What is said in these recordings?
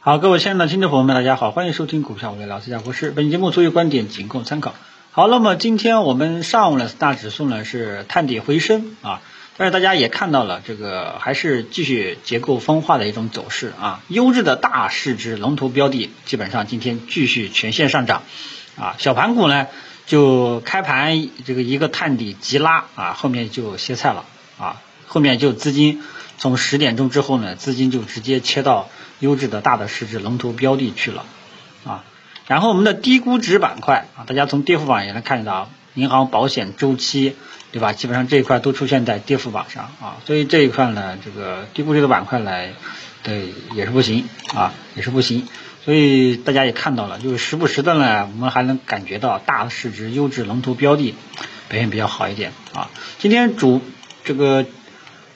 好，各位亲爱的听众朋友们，大家好，欢迎收听股票我的老师讲故事。本节目所有观点仅供参考。好，那么今天我们上午呢，大指数呢是探底回升啊，但是大家也看到了，这个还是继续结构分化的一种走势啊。优质的大市值龙头标的，基本上今天继续全线上涨啊。小盘股呢，就开盘这个一个探底急拉啊，后面就歇菜了啊，后面就资金从十点钟之后呢，资金就直接切到优质的大的市值龙头标的去了啊。然后我们的低估值板块啊，大家从跌幅榜也能看到，银行、保险、周期，对吧？基本上这一块都出现在跌幅榜上啊，所以这一块呢，这个低估值的板块来，对也是不行啊，也是不行。所以大家也看到了，就是时不时的呢，我们还能感觉到大市值优质龙头标的表现比较好一点啊。今天主这个。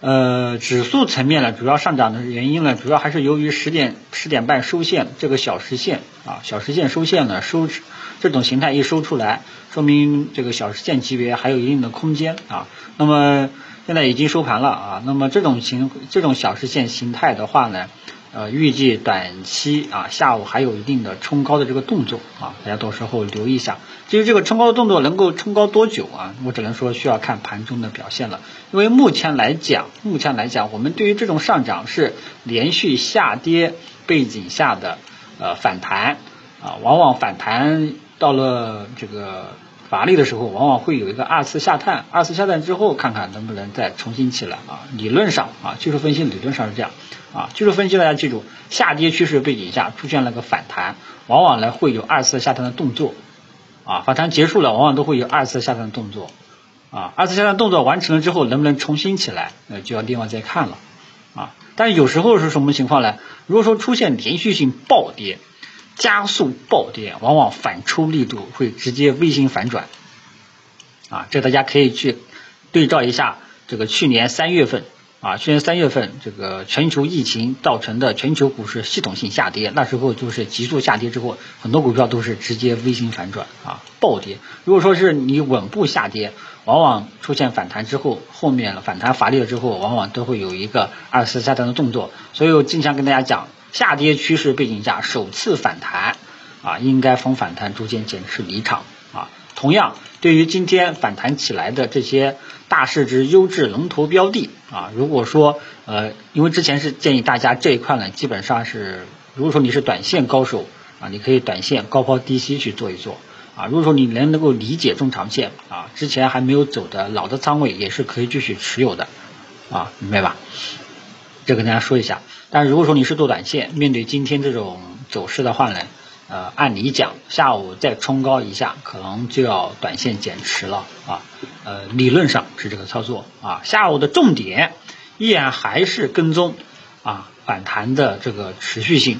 呃，指数层面呢，主要上涨的原因呢，主要还是由于十点十点半收线这个小时线啊，小时线收线呢收这种形态一收出来，说明这个小时线级别还有一定的空间啊。那么现在已经收盘了啊，那么这种形这种小时线形态的话呢。呃，预计短期啊下午还有一定的冲高的这个动作啊，大家到时候留意一下。至于这个冲高的动作能够冲高多久啊，我只能说需要看盘中的表现了。因为目前来讲，目前来讲，我们对于这种上涨是连续下跌背景下的呃反弹啊，往往反弹到了这个。乏力的时候，往往会有一个二次下探，二次下探之后，看看能不能再重新起来啊。理论上啊，技术分析理论上是这样啊。技术分析大家记住，下跌趋势背景下出现了个反弹，往往呢会有二次下探的动作啊。反弹结束了，往往都会有二次下探的动作啊。二次下探动作完成了之后，能不能重新起来，那就要另外再看了啊。但是有时候是什么情况呢？如果说出现连续性暴跌。加速暴跌，往往反抽力度会直接微型反转，啊，这大家可以去对照一下这个去年三月份啊，去年三月份这个全球疫情造成的全球股市系统性下跌，那时候就是急速下跌之后，很多股票都是直接微型反转啊，暴跌。如果说是你稳步下跌，往往出现反弹之后，后面反弹乏力了之后，往往都会有一个二次下探的动作。所以我经常跟大家讲。下跌趋势背景下首次反弹啊，应该逢反弹逐渐减持离场啊。同样，对于今天反弹起来的这些大市值优质龙头标的啊，如果说呃，因为之前是建议大家这一块呢，基本上是如果说你是短线高手啊，你可以短线高抛低吸去做一做啊。如果说你能能够理解中长线啊，之前还没有走的老的仓位也是可以继续持有的啊，明白吧？这跟大家说一下。但如果说你是做短线，面对今天这种走势的话呢，呃，按理讲下午再冲高一下，可能就要短线减持了啊。呃，理论上是这个操作啊。下午的重点依然还是跟踪啊反弹的这个持续性，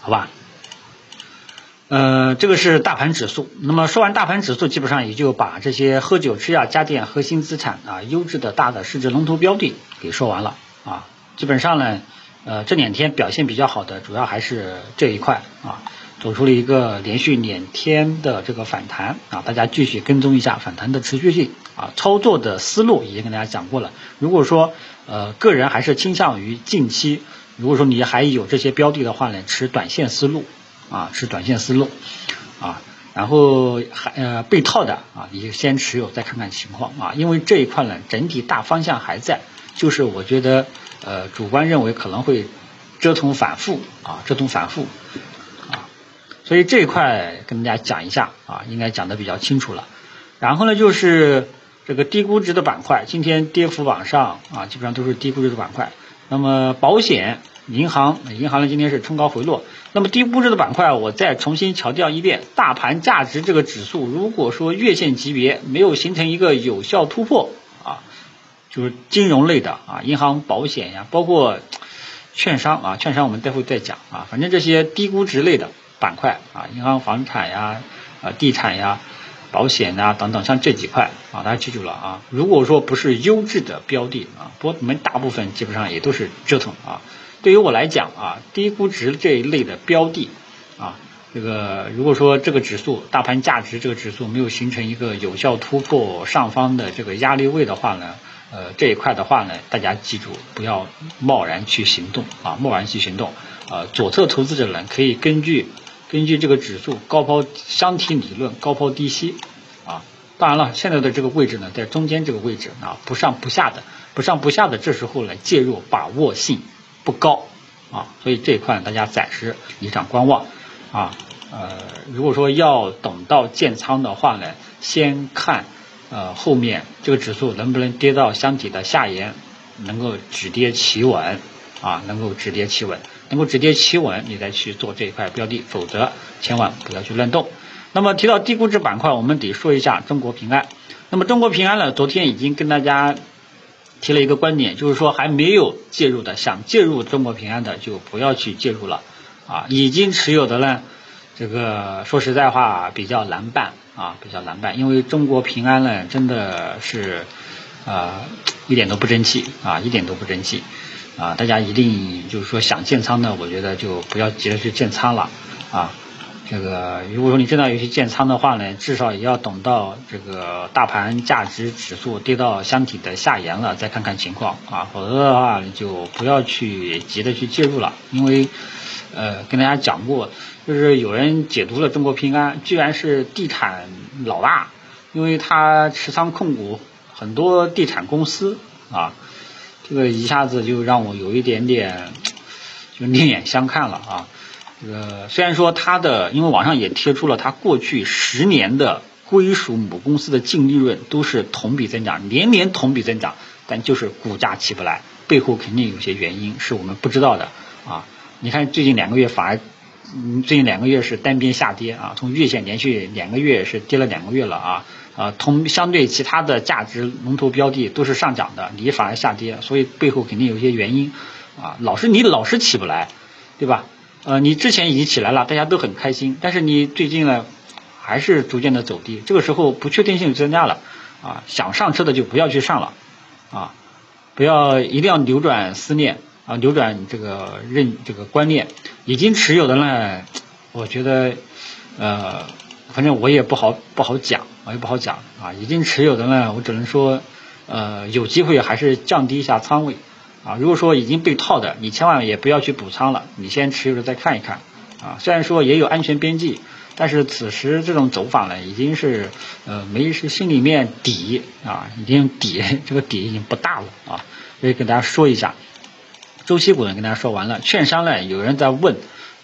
好吧？呃，这个是大盘指数。那么说完大盘指数，基本上也就把这些喝酒吃药家电核心资产啊优质的大的市值龙头标的给说完了啊。基本上呢。呃，这两天表现比较好的，主要还是这一块啊，走出了一个连续两天的这个反弹啊，大家继续跟踪一下反弹的持续性啊，操作的思路已经跟大家讲过了。如果说呃，个人还是倾向于近期，如果说你还有这些标的的话呢，持短线思路啊，持短线思路啊，然后还呃被套的啊，你就先持有再看看情况啊，因为这一块呢，整体大方向还在，就是我觉得。呃，主观认为可能会折腾反复啊，折腾反复啊，所以这一块跟大家讲一下啊，应该讲的比较清楚了。然后呢，就是这个低估值的板块，今天跌幅榜上啊，基本上都是低估值的板块。那么保险、银行，银行呢今天是冲高回落。那么低估值的板块，我再重新强调一遍，大盘价值这个指数，如果说月线级别没有形成一个有效突破。就是金融类的啊，银行、保险呀，包括券商啊，券商我们待会再讲啊。反正这些低估值类的板块啊，银行、房产呀、啊地产呀、保险呀等等，像这几块啊，大家记住了啊。如果说不是优质的标的啊，不过我们大部分基本上也都是折腾啊。对于我来讲啊，低估值这一类的标的啊，这个如果说这个指数大盘价值这个指数没有形成一个有效突破上方的这个压力位的话呢？呃，这一块的话呢，大家记住不要贸然去行动啊，贸然去行动。呃左侧投资者呢可以根据根据这个指数高抛箱体理论高抛低吸啊，当然了，现在的这个位置呢在中间这个位置啊不上不下的不上不下的，这时候呢介入把握性不高啊，所以这一块大家暂时离场观望啊。呃，如果说要等到建仓的话呢，先看呃后面这个指数能不能跌到箱体的下沿，能够止跌企稳啊，能够止跌企稳，能够止跌企稳，你再去做这一块标的，否则千万不要去乱动。那么提到低估值板块，我们得说一下中国平安。那么中国平安呢，昨天已经跟大家提了一个观点，就是说还没有介入的，想介入中国平安的就不要去介入了啊，已经持有的呢。这个说实在话比较难办啊，比较难办，因为中国平安呢真的是啊一点都不争气啊，一点都不争气啊，大家一定就是说想建仓的，我觉得就不要急着去建仓了啊。这个如果说你真的要去建仓的话呢，至少也要等到这个大盘价值指数跌到箱体的下沿了，再看看情况啊，否则的话你就不要去急着去介入了，因为呃跟大家讲过。就是有人解读了中国平安，居然是地产老大，因为他持仓控股很多地产公司啊，这个一下子就让我有一点点就另眼相看了啊。这个虽然说他的，因为网上也贴出了他过去十年的归属母公司的净利润都是同比增长，年年同比增长，但就是股价起不来，背后肯定有些原因是我们不知道的啊。你看最近两个月反而。嗯，最近两个月是单边下跌啊，从月线连续两个月是跌了两个月了啊，啊，同相对其他的价值龙头标的都是上涨的，你反而下跌，所以背后肯定有一些原因啊，老是你老是起不来，对吧？呃，你之前已经起来了，大家都很开心，但是你最近呢还是逐渐的走低，这个时候不确定性增加了啊，想上车的就不要去上了啊，不要一定要扭转思念。啊，扭转这个认这个观念，已经持有的呢，我觉得，呃，反正我也不好不好讲，我也不好讲啊。已经持有的呢，我只能说，呃，有机会还是降低一下仓位啊。如果说已经被套的，你千万也不要去补仓了，你先持有着再看一看啊。虽然说也有安全边际，但是此时这种走法呢，已经是呃没是心里面底啊，已经底 这个底已经不大了啊。所以跟大家说一下。周期股呢，跟大家说完了。券商呢，有人在问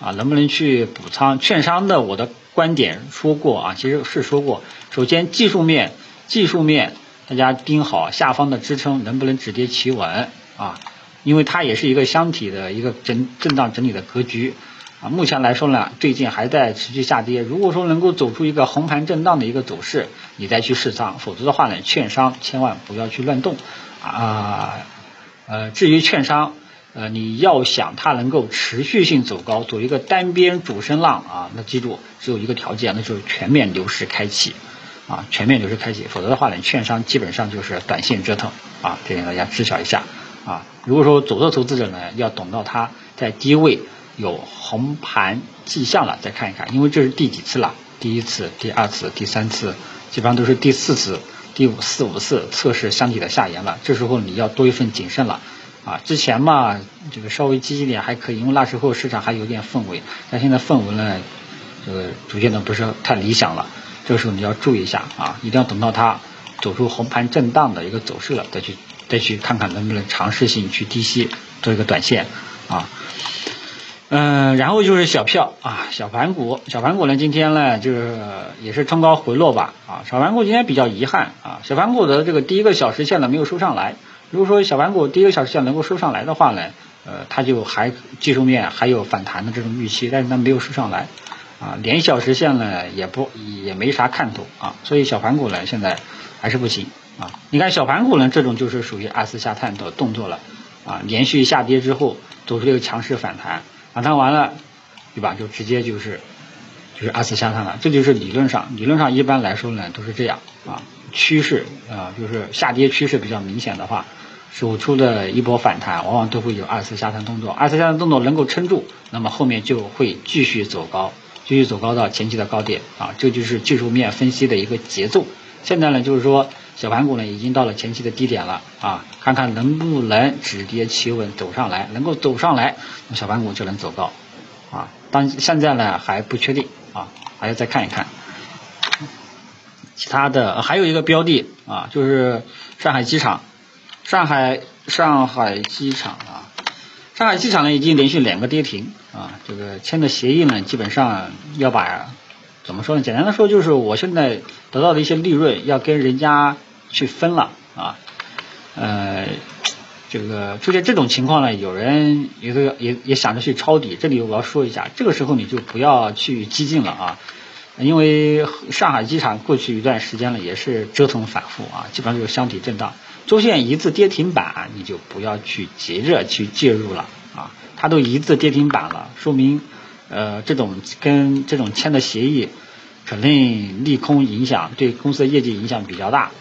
啊，能不能去补仓？券商的我的观点说过啊，其实是说过。首先技术面，技术面大家盯好下方的支撑能不能止跌企稳啊？因为它也是一个箱体的一个整震荡整理的格局啊。目前来说呢，最近还在持续下跌。如果说能够走出一个横盘震荡的一个走势，你再去试仓，否则的话呢，券商千万不要去乱动啊。呃，至于券商。呃，你要想它能够持续性走高，走一个单边主升浪啊，那记住只有一个条件，那就是全面牛市开启啊，全面牛市开启，否则的话呢，券商基本上就是短线折腾啊，这点大家知晓一下啊。如果说左侧投资者呢，要等到它在低位有红盘迹象了再看一看，因为这是第几次了？第一次、第二次、第三次，基本上都是第四次、第五四五次测试箱体的下沿了，这时候你要多一份谨慎了。啊，之前嘛，这个稍微积极点还可以，因为那时候市场还有点氛围。但现在氛围呢，这个逐渐的不是太理想了。这个时候你要注意一下啊，一定要等到它走出红盘震荡的一个走势了，再去再去看看能不能尝试性去低吸做一个短线啊。嗯，然后就是小票啊，小盘股，小盘股呢今天呢就是也是冲高回落吧啊，小盘股今天比较遗憾啊，小盘股的这个第一个小时线呢没有收上来。如果说小盘股第一个小时线能够收上来的话呢，呃，它就还技术面还有反弹的这种预期，但是它没有收上来，啊，连小时线呢也不也没啥看头啊，所以小盘股呢现在还是不行啊。你看小盘股呢这种就是属于二次下探的动作了，啊，连续下跌之后走出一个强势反弹，反弹完了，对吧？就直接就是就是二次下探了，这就是理论上理论上一般来说呢都是这样啊，趋势啊就是下跌趋势比较明显的话。走出的一波反弹，往往都会有二次下探动作。二次下探动作能够撑住，那么后面就会继续走高，继续走高到前期的高点啊，这就是技术面分析的一个节奏。现在呢，就是说小盘股呢已经到了前期的低点了啊，看看能不能止跌企稳走上来，能够走上来，那小盘股就能走高啊。但现在呢还不确定啊，还要再看一看。其他的还有一个标的啊，就是上海机场，上海上海机场啊，上海机场呢已经连续两个跌停啊，这个签的协议呢基本上要把怎么说呢？简单的说就是我现在得到的一些利润要跟人家去分了啊，呃，这个出现这种情况呢，有人也也也想着去抄底，这里我要说一下，这个时候你就不要去激进了啊。因为上海机场过去一段时间了，也是折腾反复啊，基本上就是箱体震荡，周线一字跌停板，你就不要去急着去介入了啊。它都一字跌停板了，说明呃这种跟这种签的协议肯定利空影响，对公司的业绩影响比较大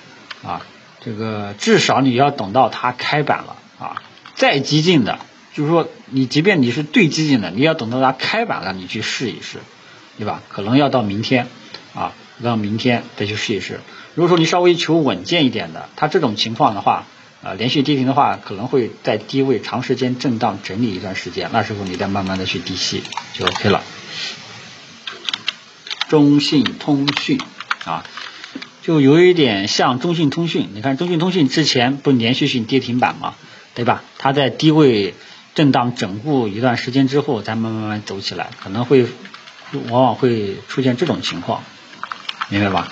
啊。这个至少你要等到它开板了啊，再激进的，就是说你即便你是最激进的，你要等到它开板了，你去试一试。对吧？可能要到明天，啊，到明天再去试一试。如果说你稍微求稳健一点的，它这种情况的话，呃，连续跌停的话，可能会在低位长时间震荡整理一段时间，那时候你再慢慢的去低吸就 OK 了。中信通讯啊，就有一点像中信通讯。你看中信通讯之前不连续性跌停板吗？对吧？它在低位震荡整固一段时间之后，再慢慢慢走起来，可能会。往往会出现这种情况，明白吧？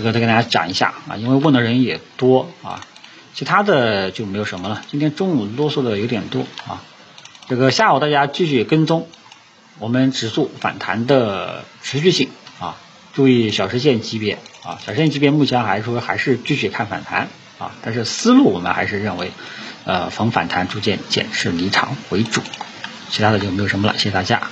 这个再跟大家讲一下啊，因为问的人也多啊，其他的就没有什么了。今天中午啰嗦的有点多啊，这个下午大家继续跟踪我们指数反弹的持续性啊，注意小时线级别啊，小时线级别目前还是说还是继续看反弹啊，但是思路我们还是认为呃逢反弹逐渐减持离场为主，其他的就没有什么了，谢谢大家。